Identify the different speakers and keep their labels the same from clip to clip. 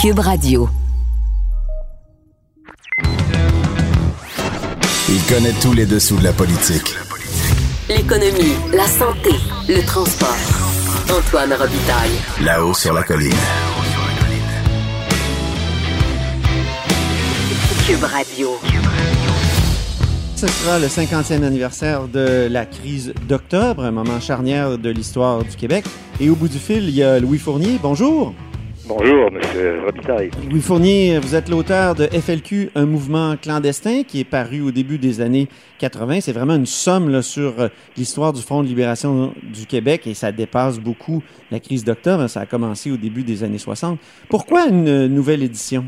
Speaker 1: Cube Radio.
Speaker 2: Il connaît tous les dessous de la politique.
Speaker 1: L'économie, la santé, le transport. Antoine Robitaille.
Speaker 2: Là-haut sur la colline.
Speaker 1: Cube Radio.
Speaker 3: Ce sera le 50e anniversaire de la crise d'octobre, un moment charnière de l'histoire du Québec. Et au bout du fil, il y a Louis Fournier. Bonjour.
Speaker 4: Bonjour, M. Robitaille.
Speaker 3: Louis Fournier, vous êtes l'auteur de FLQ, un mouvement clandestin qui est paru au début des années 80. C'est vraiment une somme là, sur euh, l'histoire du Front de libération du Québec et ça dépasse beaucoup la crise d'octobre. Ça a commencé au début des années 60. Pourquoi une nouvelle édition?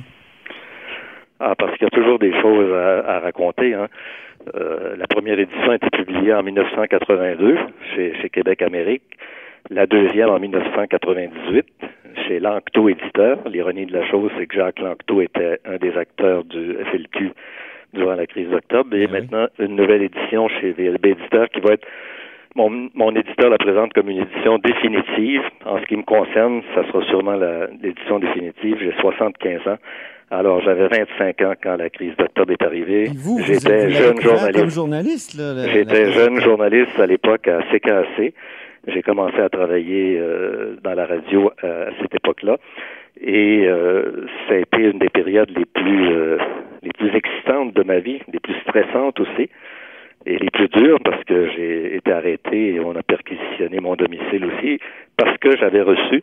Speaker 4: Ah, parce qu'il y a toujours des choses à, raconter. Hein. Euh, la première édition a été publiée en 1982 chez, chez Québec Amérique, la deuxième en 1998 chez Lanctot Éditeur. L'ironie de la chose, c'est que Jacques Lanctot était un des acteurs du FLQ durant la crise d'octobre et ah maintenant une nouvelle édition chez VLB Éditeur qui va être mon, mon éditeur la présente comme une édition définitive. En ce qui me concerne, ça sera sûrement l'édition définitive. J'ai 75 ans. Alors, j'avais 25 ans quand la crise d'octobre est arrivée.
Speaker 3: J'étais jeune journaliste.
Speaker 4: J'étais jeune journaliste à l'époque à CKC. J'ai commencé à travailler euh, dans la radio euh, à cette époque-là. Et euh, ça a été une des périodes les plus les plus excitantes de ma vie, les plus stressantes aussi, et les plus dures parce que j'ai été arrêté et on a perquisitionné mon domicile aussi parce que j'avais reçu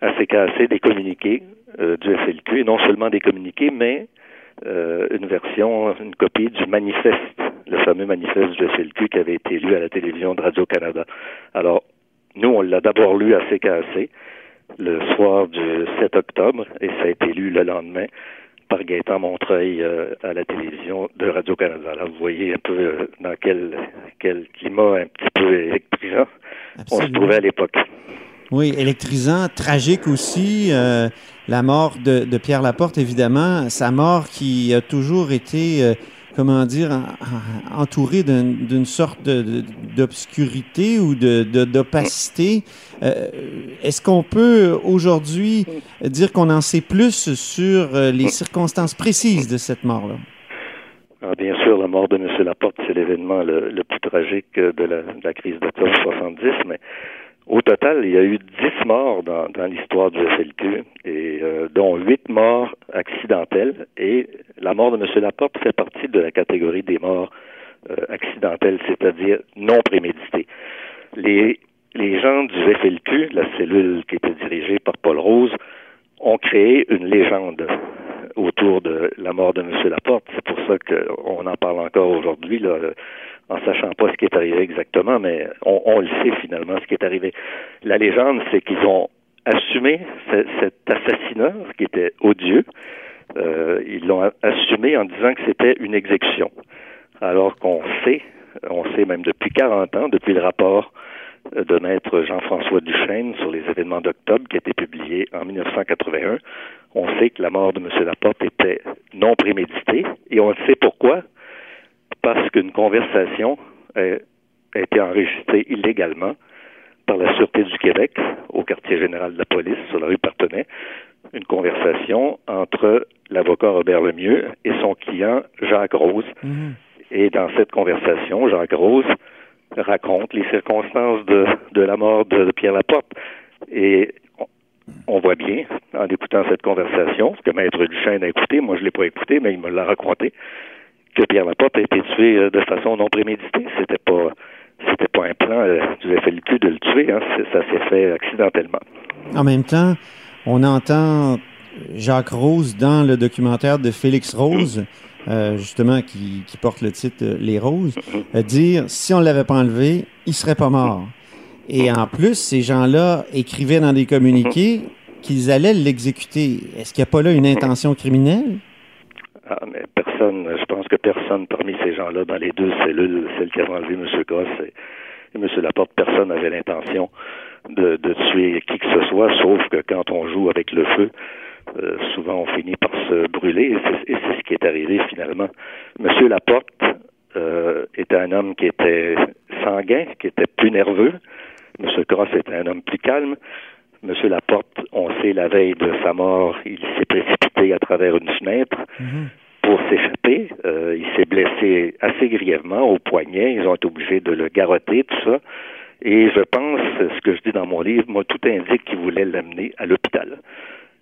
Speaker 4: à CKC des communiqués euh, du FLQ, et non seulement des communiqués, mais euh, une version, une copie du manifeste, le fameux manifeste du FLQ qui avait été lu à la télévision de Radio-Canada. Alors, nous, on l'a d'abord lu à CKC le soir du 7 octobre et ça a été lu le lendemain par Gaëtan Montreuil euh, à la télévision de Radio-Canada. Là, vous voyez un peu dans quel, quel climat un petit peu électrisant on se trouvait à l'époque.
Speaker 3: Oui, électrisant, tragique aussi. Euh, la mort de, Pierre Laporte, évidemment, sa mort qui a toujours été, euh, comment dire, entourée d'une sorte d'obscurité ou d'opacité. Euh, est-ce qu'on peut aujourd'hui dire qu'on en sait plus sur les circonstances précises de cette mort-là?
Speaker 4: Ah, bien sûr, la mort de M. Laporte, c'est l'événement le, plus tragique de la, de la crise d'octobre 70, mais au total, il y a eu dix morts dans, l'histoire du FLQ, euh, dont huit morts accidentelles. Et la mort de M. Laporte fait partie de la catégorie des morts euh, accidentelles, c'est-à-dire non préméditées. Les, les gens du FLQ, la cellule qui était dirigée par Paul Rose, ont créé une légende autour de la mort de M. Laporte. C'est pour ça qu'on en parle encore aujourd'hui. Là en sachant pas ce qui est arrivé exactement, mais on, le sait finalement ce qui est arrivé. La légende, c'est qu'ils ont assumé cet assassinat qui était odieux. Euh, ils l'ont assumé en disant que c'était une exécution. Alors qu'on sait, on sait même depuis 40 ans, depuis le rapport de maître Jean-François Duchesne sur les événements d'octobre qui a été publié en 1981, on sait que la mort de M. Laporte était non préméditée et on sait pourquoi parce qu'une conversation a, été enregistrée illégalement par la Sûreté du Québec au quartier général de la police sur la rue Partenay, une conversation entre l'avocat Robert Lemieux et son client Jacques Rose. Mhm. Et dans cette conversation, Jacques Rose raconte les circonstances de, de la mort de, Pierre Laporte. Et on, voit bien, en écoutant cette conversation, ce que Maître Duchesne a écouté, moi je l'ai pas écouté, mais il me l'a raconté, que Pierre Laporte a été tué euh, de façon non préméditée. C'était pas c'était pas un plan euh, du FLQ de le tuer, hein. ça s'est fait accidentellement.
Speaker 3: En même temps, on entend Jacques Rose dans le documentaire de Félix Rose, euh, justement qui, porte le titre Les Roses, dire si on ne l'avait pas enlevé, il serait pas mort. Et en plus, ces gens-là écrivaient dans des communiqués qu'ils allaient l'exécuter. Est-ce qu'il n'y a pas là une intention criminelle?
Speaker 4: Ah, mais personne, je pense que personne parmi ces gens-là, dans les deux cellules, celle qui a enlevé M. Goss et, M. Laporte, personne n'avait l'intention de, tuer qui que ce soit, sauf que quand on joue avec le feu, euh, souvent on finit par se brûler, et c'est ce qui est arrivé finalement. M. Laporte euh, était un homme qui était sanguin, qui était plus nerveux. M. Cross était un homme plus calme. M. Laporte, on sait, la veille de sa mort, il s'est précipité à travers une fenêtre
Speaker 3: Mhm.
Speaker 4: pour s'échapper. Euh, il s'est blessé assez grièvement au poignet. Ils ont été obligés de le garrotter, tout ça. Et je pense, ce que je dis dans mon livre, moi, tout indique qu'il voulait l'amener à l'hôpital.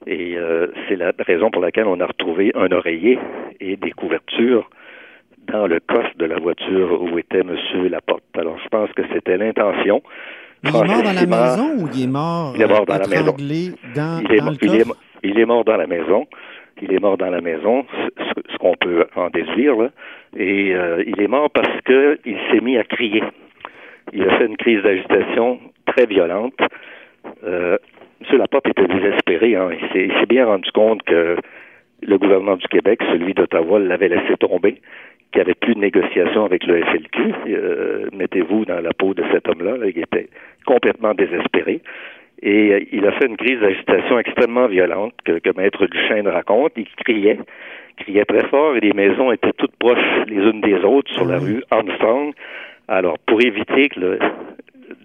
Speaker 4: Et euh, c'est la raison pour laquelle on a retrouvé un oreiller et des couvertures dans le coffre de la voiture où était M. Laporte. Alors, je pense que c'était l'intention.
Speaker 3: Il est mort dans la maison ou il est mort,
Speaker 4: Il est mort dans
Speaker 3: euh,
Speaker 4: la maison.
Speaker 3: dans,
Speaker 4: il est,
Speaker 3: dans le
Speaker 4: il, est, il mort dans la maison. Il est mort dans la maison, ce, qu'on peut en déduire. Là. Et euh, il est mort parce que il s'est mis à crier. Il a fait une crise d'agitation très violente. Euh, M. Laporte était désespéré. Hein. Il s'est il s'est bien rendu compte que le gouvernement du Québec, celui d'Ottawa, l'avait laissé tomber, qu'il n'y avait plus de négociation avec le FLQ. Euh, Mettez-vous dans la peau de cet homme-là. là. Il était complètement désespéré. Et euh, il a fait une crise d'agitation extrêmement violente que, que Maître Duchesne raconte. Il criait, criait très fort et les maisons étaient toutes proches les unes des autres sur la rue Armstrong. Alors, pour éviter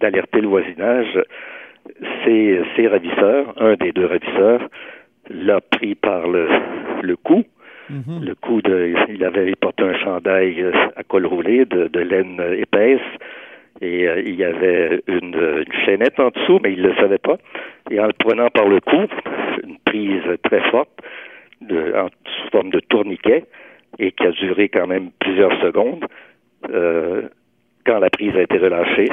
Speaker 4: d'alerter le voisinage, ses, ses ravisseurs, un des deux ravisseurs, l'a pris par le, le cou.
Speaker 3: Mhm.
Speaker 4: Le coup de, il avait porté un chandail à col roulé de, de laine épaisse et euh, il y avait une, une chaînette en dessous, mais il ne le savait pas. Et en le prenant par le cou, une prise très forte, de, en, sous forme de tourniquet, et qui a duré quand même plusieurs secondes, euh, quand la prise a été relâchée,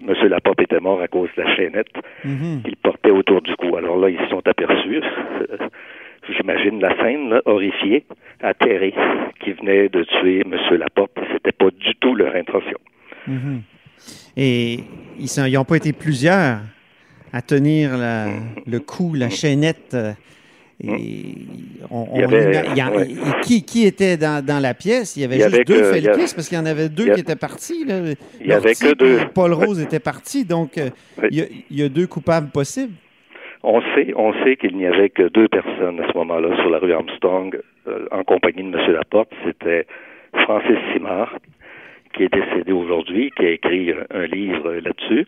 Speaker 4: M. Laporte était mort à cause de la chaînette
Speaker 3: Mhm.
Speaker 4: qu'il portait autour du cou. Alors là, ils se sont aperçus, euh, j'imagine la scène, là, horrifiée, atterrée, qui venait de tuer M. Laporte. C'était pas du tout leur intention.
Speaker 3: Mhm. Et ils n'ont pas été plusieurs à tenir la- le cou, la chaînette. Et on,
Speaker 4: Il y
Speaker 3: on
Speaker 4: avait-
Speaker 3: ima- il y a-
Speaker 4: ouais.
Speaker 3: et qui, qui était dans, dans la pièce? Il y avait
Speaker 4: Il
Speaker 3: juste
Speaker 4: avait
Speaker 3: deux
Speaker 4: que-
Speaker 3: parce qu'il y en avait deux
Speaker 4: a-
Speaker 3: qui étaient partis. Là.
Speaker 4: Il y avait que deux.
Speaker 3: Paul Rose était parti, donc euh,
Speaker 4: Oui.
Speaker 3: il y, a, il y a deux coupables possibles.
Speaker 4: On sait, on sait qu'il n'y avait que deux personnes à ce moment-là sur la rue Armstrong euh, en compagnie de M. Laporte. C'était Francis Simard, qui est décédé aujourd'hui, qui a écrit un, livre là-dessus,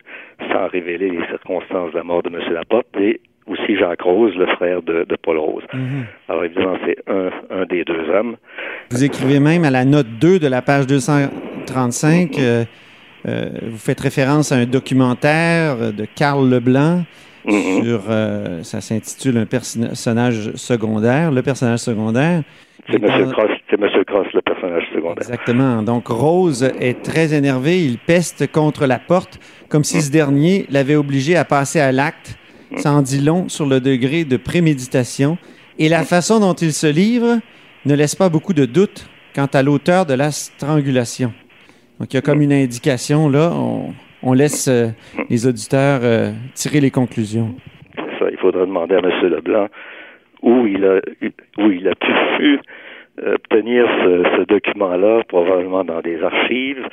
Speaker 4: sans révéler les circonstances de la mort de M. Laporte, et aussi Jacques Rose, le frère de, de Paul Rose.
Speaker 3: Mhm.
Speaker 4: Alors évidemment, c'est un, un des deux hommes.
Speaker 3: Vous écrivez même à la note 2 de la page 235, euh, euh, vous faites référence à un documentaire de Carl Leblanc
Speaker 4: Mhm.
Speaker 3: sur, euh, ça s'intitule Un personnage secondaire, le personnage secondaire.
Speaker 4: C'est M.
Speaker 3: parle-
Speaker 4: Cross, c'est M. Cross, le personnage secondaire.
Speaker 3: Exactement. Donc Rose est très énervé, il peste contre la porte comme si ce dernier l'avait obligé à passer à l'acte. Ça en dit long sur le degré de préméditation et la façon dont il se livre ne laisse pas beaucoup de doute quant à l'auteur de la strangulation. Donc il y a comme une indication là, on, on laisse euh, les auditeurs euh, tirer les conclusions.
Speaker 4: C'est ça. Il faudra demander à M. Leblanc où il a, où il a pu obtenir ce, ce document-là, probablement dans des archives,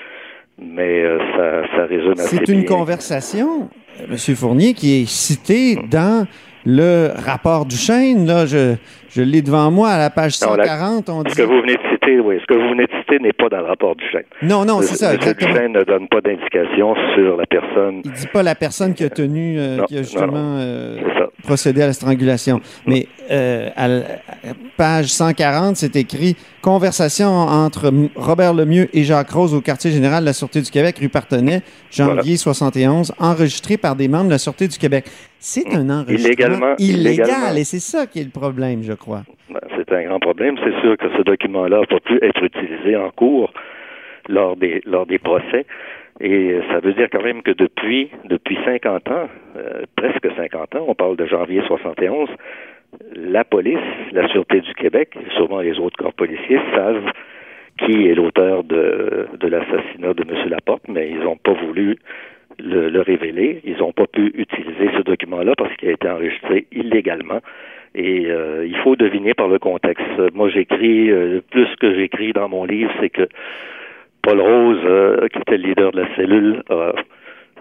Speaker 4: mais euh, ça, ça résume assez
Speaker 3: C'est une
Speaker 4: bien.
Speaker 3: conversation, euh, M. Fournier, qui est citée dans le rapport du Chêne. Là, je, je l'ai devant moi à la page
Speaker 4: Non, la-
Speaker 3: 140. On
Speaker 4: Ce
Speaker 3: dit...
Speaker 4: que vous venez de citer, oui, ce que vous venez de citer n'est pas dans le rapport du chêne.
Speaker 3: Non, non, c'est ça, exactement.
Speaker 4: Duchesne ne donne pas d'indication sur la personne.
Speaker 3: Il dit pas la personne qui a tenu, euh,
Speaker 4: Non,
Speaker 3: qui a justement
Speaker 4: non.
Speaker 3: euh, procédé à la strangulation. Mais euh, à la à page 140, c'est écrit Conversation entre Robert Lemieux et Jacques Rose au quartier général de la Sûreté du Québec, rue Partenay, janvier 71, enregistré par des membres de la Sûreté du Québec. C'est un enregistrement
Speaker 4: Illégalement-
Speaker 3: illégal
Speaker 4: illégalement.
Speaker 3: et c'est ça qui est le problème, je crois.
Speaker 4: Ben, C'est un grand problème. C'est sûr que ce document-là n'a pas pu être utilisé en cours lors des, lors des procès. Et ça veut dire quand même que depuis, depuis 50 ans, euh, presque 50 ans, on parle de janvier 71, la police, la Sûreté du Québec, et sûrement les autres corps policiers, savent qui est l'auteur de, de l'assassinat de M. Laporte, mais ils n'ont pas voulu le, le révéler. Ils n'ont pas pu utiliser ce document-là parce qu'il a été enregistré illégalement. Et euh, il faut deviner par le contexte. Moi, j'écris, euh, plus que j'écris dans mon livre, c'est que Paul Rose, euh, qui était le leader de la cellule, a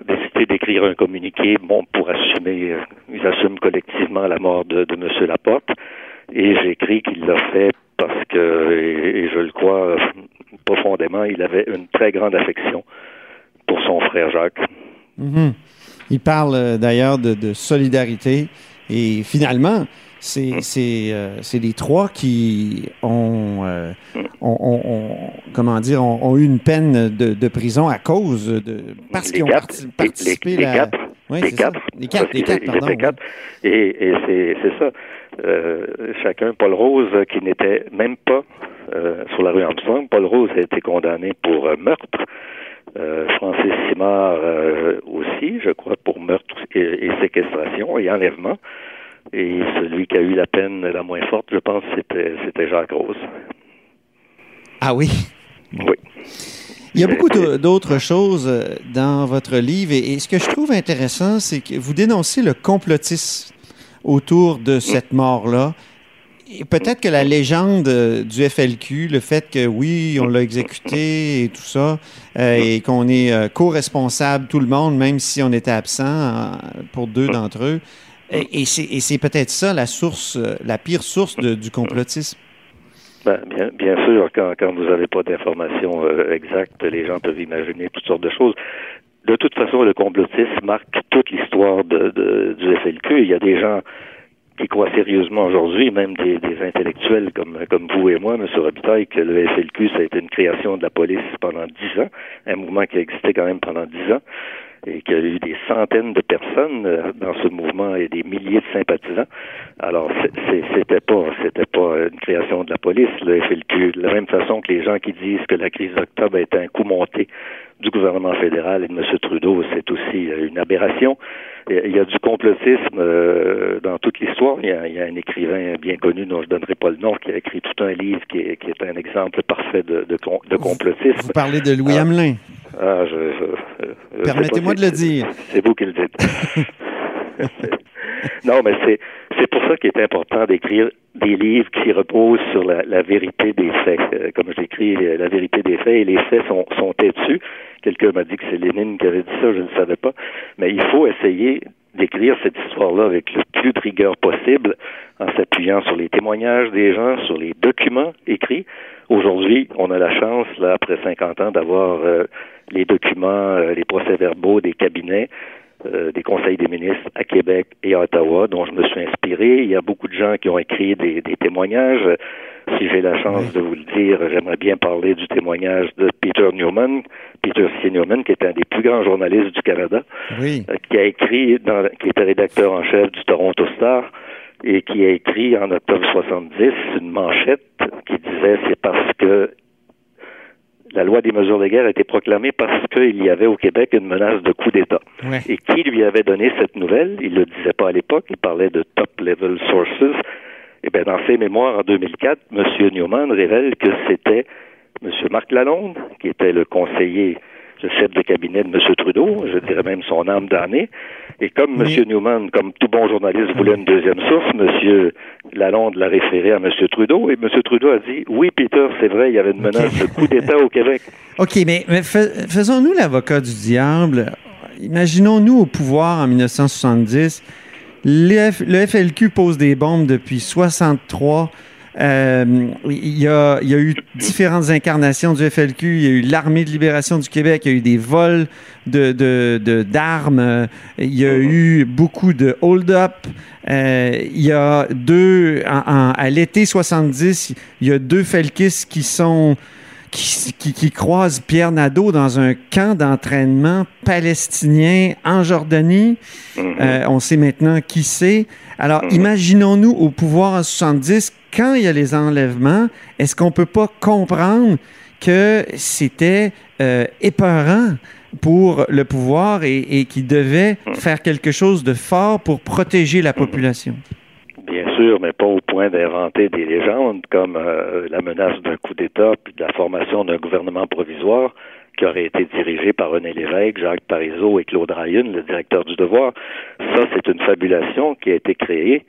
Speaker 4: décidé d'écrire un communiqué bon, pour assumer, euh, ils assument collectivement la mort de, de M. Laporte. Et j'écris qu'il l'a fait parce que, et, je le crois euh, profondément, il avait une très grande affection pour son frère Jacques.
Speaker 3: Mhm. Il parle d'ailleurs de, solidarité. Et finalement, c'est les trois qui ont, comment dire, ont, eu une peine de, prison à cause de parce qu'ils ont participé
Speaker 4: les, quatre. les, quatre.
Speaker 3: les quatre. Les quatre,
Speaker 4: Et, c'est ça. chacun, Paul Rose, qui n'était même pas sur la rue Armstrong, Paul Rose a été condamné pour meurtre. Euh, Francis Simard euh, aussi, je crois, pour meurtre et, séquestration et enlèvement. Et celui qui a eu la peine la moins forte, je pense, c'était, c'était Jacques Rose.
Speaker 3: Ah oui?
Speaker 4: Oui.
Speaker 3: Il y a beaucoup d'autres choses euh, dans votre livre et, ce que je trouve intéressant, c'est que vous dénoncez le complotisme autour de cette mort-là peut-être que la légende euh, du FLQ, le fait que oui, on l'a exécuté et tout ça, euh, et qu'on est euh, co-responsable tout le monde, même si on était absent pour deux d'entre eux, et, c'est peut-être ça la source, la pire source du complotisme.
Speaker 4: Ben, bien, bien sûr, quand, vous n'avez pas d'informations exactes, les gens peuvent imaginer toutes sortes de choses. De toute façon, le complotisme marque toute l'histoire du FLQ. Il y a des gens qui croient sérieusement aujourd'hui, même des, intellectuels comme, comme vous et moi, M. Robitaille, que le FLQ, ça a été une création de la police pendant dix ans, un mouvement qui a existé quand même pendant dix ans, et qu'il y a eu des centaines de personnes euh, dans ce mouvement et des milliers de sympathisants. Alors, c'était pas, c'était pas une création de la police, le FLQ, de la même façon que les gens qui disent que la crise d'octobre a été un coup monté du gouvernement fédéral et de M. Trudeau, c'est aussi euh, une aberration. Il y a du complotisme euh, dans toute l'histoire. Il, il, y a un écrivain bien connu dont je ne donnerai pas le nom qui a écrit tout un livre qui est, qui est un exemple parfait de, de, de complotisme.
Speaker 3: Vous parlez de Louis ah, Hamelin.
Speaker 4: Ah, je,
Speaker 3: Permettez-moi de le dire.
Speaker 4: C'est vous qui le dites. non, mais c'est c'est pour ça qu'il est important d'écrire des livres qui reposent sur la, la vérité des faits. Euh, comme j'écris la vérité des faits, et les faits sont, sont têtus. Quelqu'un m'a dit que c'est Lénine qui avait dit ça, je ne savais pas. Mais il faut essayer d'écrire cette histoire-là avec le plus de rigueur possible, en s'appuyant sur les témoignages des gens, sur les documents écrits. Aujourd'hui, on a la chance, là, après 50 ans, d'avoir euh, les documents, euh, les procès-verbaux des cabinets euh, des conseils des ministres à Québec et à Ottawa, dont je me suis inspiré. Il y a beaucoup de gens qui ont écrit des, témoignages. Si j'ai la chance de vous le dire, j'aimerais bien parler du témoignage de Peter Newman, Peter C. Newman, qui est un des plus grands journalistes du Canada,
Speaker 3: euh,
Speaker 4: qui a écrit, dans, qui était rédacteur en chef du Toronto Star, et qui a écrit en octobre 70 une manchette qui disait c'est parce que la loi des mesures de guerre a été proclamée parce qu'il y avait au Québec une menace de coup d'État. Et qui lui avait donné cette nouvelle? Il ne le disait pas à l'époque, il parlait de top-level sources. Eh bien, dans ses mémoires en 2004, M. Newman révèle que c'était M. Marc Lalonde, qui était le conseiller le chef de cabinet de M. Trudeau, je dirais même son âme d'année. Et comme M. Newman, comme tout bon journaliste, voulait une deuxième source, M. Lalonde l'a référé à M. Trudeau et M. Trudeau a dit Oui, Peter, c'est vrai, il y avait une menace de coup d'État au Québec.
Speaker 3: OK, mais, faisons-nous l'avocat du diable. Imaginons-nous au pouvoir en 1970. le FLQ pose des bombes depuis 63 euh, il, y a, il, y a, eu différentes incarnations du FLQ. Il y a eu l'Armée de libération du Québec. Il y a eu des vols d'armes. De, de, il y a eu beaucoup de hold-up. Euh, il y a deux, à l'été 70, il y a deux Felkis qui sont qui, qui, croisent Pierre Nadeau dans un camp d'entraînement palestinien en Jordanie. Mm-hmm. Euh, on sait maintenant qui c'est. Alors, mm-hmm. imaginons-nous au pouvoir en 70, quand il y a les enlèvements, est-ce qu'on ne peut pas comprendre que c'était euh, épeurant pour le pouvoir et, et qu'il devait mm. faire quelque chose de fort pour protéger la population?
Speaker 4: Bien sûr, mais pas au point d'inventer des légendes comme euh, la menace d'un coup d'État puis de la formation d'un gouvernement provisoire qui aurait été dirigé par René Lévesque, Jacques Parizeau et Claude Ryan, le directeur du Devoir. Ça, c'est une fabulation qui a été créée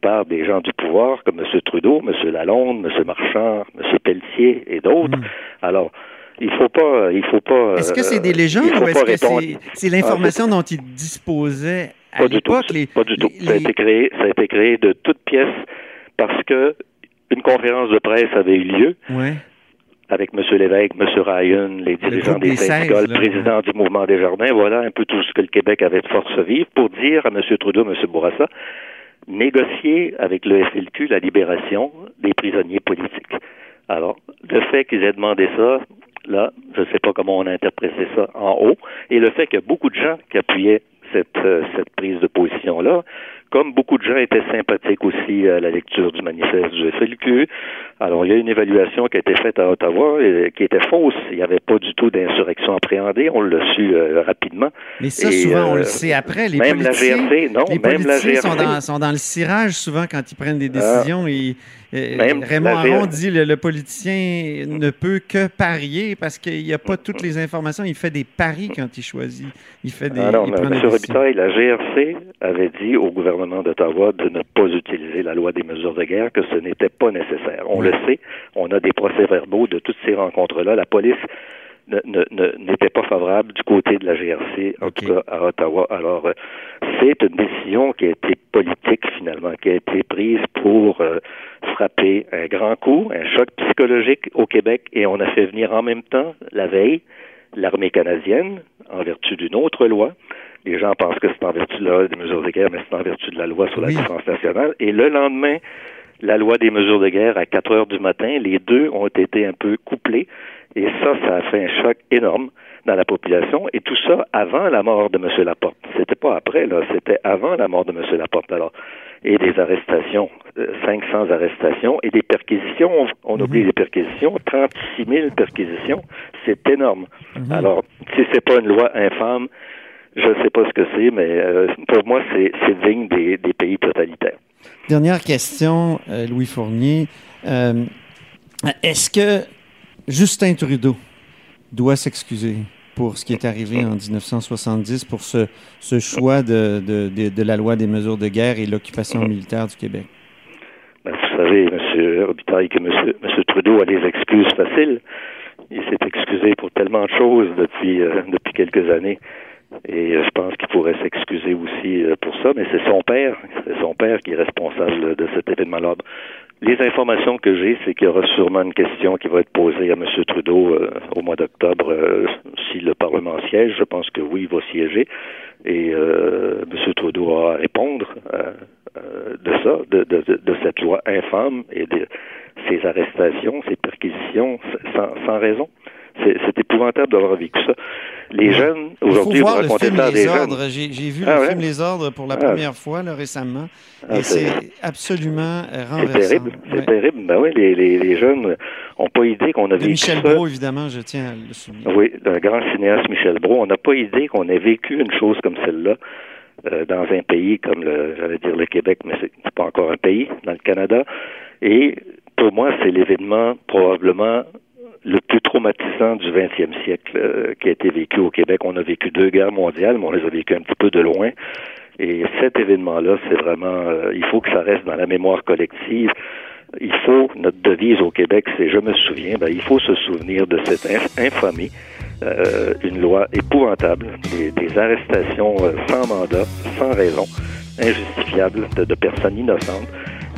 Speaker 4: par des gens du pouvoir comme M. Trudeau, M. Lalonde, M. Marchand, M. Pelletier et d'autres. Hmm. Alors, il faut pas, il faut pas.
Speaker 3: Est-ce que c'est des euh, légendes ou est-ce que c'est l'information dont ils disposaient
Speaker 4: pas du tout. pas du tout. Ça, a été créé, ça a été créé de toutes pièces parce que une conférence de presse avait eu lieu. avec M. Lévesque, M. Ryan, les dirigeants des syndicats, le président du mouvement des jardins, voilà un peu tout ce que le Québec avait de force vive pour dire à M. Trudeau, M. Bourassa, négocier avec le FLQ la libération des prisonniers politiques. Alors, le fait qu'ils aient demandé ça, là, je ne sais pas comment on a interprété ça en haut, et le fait qu'il y a beaucoup de gens qui appuyaient cette, euh, cette prise de position-là, comme beaucoup de gens étaient sympathiques aussi à la lecture du manifeste du FLQ, alors il y a une évaluation qui a été faite à Ottawa et, qui était fausse. Il n'y avait pas du tout d'insurrection appréhendée. On l'a su euh, rapidement.
Speaker 3: Mais ça, souvent, on le euh, sait après. Les
Speaker 4: même la GRC, non,
Speaker 3: les
Speaker 4: même la GRC.
Speaker 3: Sont dans, sont dans le cirage souvent quand ils prennent des décisions. Ah. et, Raymond Aron dit le, le politicien ne peut que parier parce qu'il n'y a pas toutes les informations. Il fait des paris quand il choisit. Il fait des. Ah
Speaker 4: non, M. Robitaille, la GRC avait dit au gouvernement d'Ottawa de ne pas utiliser la loi des mesures de guerre, que ce n'était pas nécessaire. On le sait, on a des procès-verbaux de toutes ces rencontres-là. La police n'était pas favorable du côté de la GRC, en tout cas à Ottawa. Alors, euh, c'est une décision qui a été politique finalement, qui a été prise pour euh, frapper un grand coup, un choc psychologique au Québec, et on a fait venir en même temps, la veille, l'armée canadienne, en vertu d'une autre loi. Les gens pensent que c'est en vertu de la loi des mesures de guerre, mais c'est en vertu de la loi sur la défense nationale. Et le lendemain, la loi des mesures de guerre à 4 heures du matin. Les deux ont été un peu couplés. Et ça, ça a fait un choc énorme dans la population. Et tout ça avant la mort de M. Laporte. C'était pas après, là. C'était avant la mort de M. Laporte. Alors, et des arrestations, 500 euh, arrestations et des perquisitions. On, oublie mhm. les perquisitions, 36 000 perquisitions. C'est énorme. Mhm. Alors, si c'est pas une loi infâme, je ne sais pas ce que c'est, mais euh, pour moi, c'est digne des pays totalitaires.
Speaker 3: Dernière question, euh, Louis Fournier. Euh, est-ce que Justin Trudeau doit s'excuser pour ce qui est arrivé en 1970, pour ce, choix de, de, la loi des mesures de guerre et l'occupation militaire du Québec?
Speaker 4: Ben, vous savez, M. Robitaille, que M. Trudeau a des excuses faciles. Il s'est excusé pour tellement de choses depuis, euh, depuis quelques années. Et euh, je pense qu'il pourrait s'excuser aussi euh, pour ça, mais c'est son père, c'est son père qui est responsable de cet événement-là. Les informations que j'ai, c'est qu'il y aura sûrement une question qui va être posée à M. Trudeau euh, au mois d'octobre si le Parlement siège. Je pense que oui, il va siéger. Et M. Trudeau aura à répondre de ça, de, de, de, cette loi infâme et de ces arrestations, ces perquisitions sans, sans raison. C'est épouvantable d'avoir vécu ça. Les jeunes, aujourd'hui,
Speaker 3: vous racontez ça à des ordres. J'ai vu le ah film Les Ordres pour la ah. première fois là, récemment. Ah, et c'est absolument renversant.
Speaker 4: C'est terrible. C'est terrible. Ben oui, les, les, les jeunes n'ont pas idée qu'on a vécu
Speaker 3: Michel
Speaker 4: ça.
Speaker 3: Brault, évidemment, je tiens à le souligner.
Speaker 4: Oui, un grand cinéaste, Michel Brault. On n'a pas idée qu'on ait vécu une chose comme celle-là. Euh, dans un pays comme le, j'allais dire le Québec, mais c'est pas encore un pays, dans le Canada. Et pour moi, c'est l'événement probablement le plus traumatisant du 20e siècle euh, qui a été vécu au Québec. On a vécu deux guerres mondiales, mais on les a vécues un petit peu de loin. Et cet événement-là, c'est vraiment, euh, il faut que ça reste dans la mémoire collective. Il faut, notre devise au Québec, c'est je me souviens, ben, il faut se souvenir de cette infamie, euh, une loi épouvantable, des, des arrestations sans mandat, sans raison, injustifiables de, de personnes innocentes.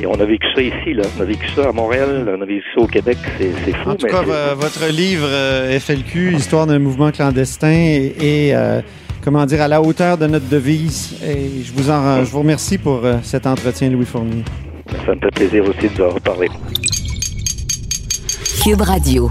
Speaker 4: Et on a vécu ça ici, là. On a vécu ça à Montréal, on a vécu ça au Québec. C'est fou.
Speaker 3: En tout cas, votre livre euh, FLQ, Histoire d'un mouvement clandestin, est, euh, comment dire, à la hauteur de notre devise. Et je vous, en, je vous remercie pour euh, cet entretien, Louis Fournier.
Speaker 4: Ça me fait plaisir aussi de vous en reparler.
Speaker 1: Cube Radio.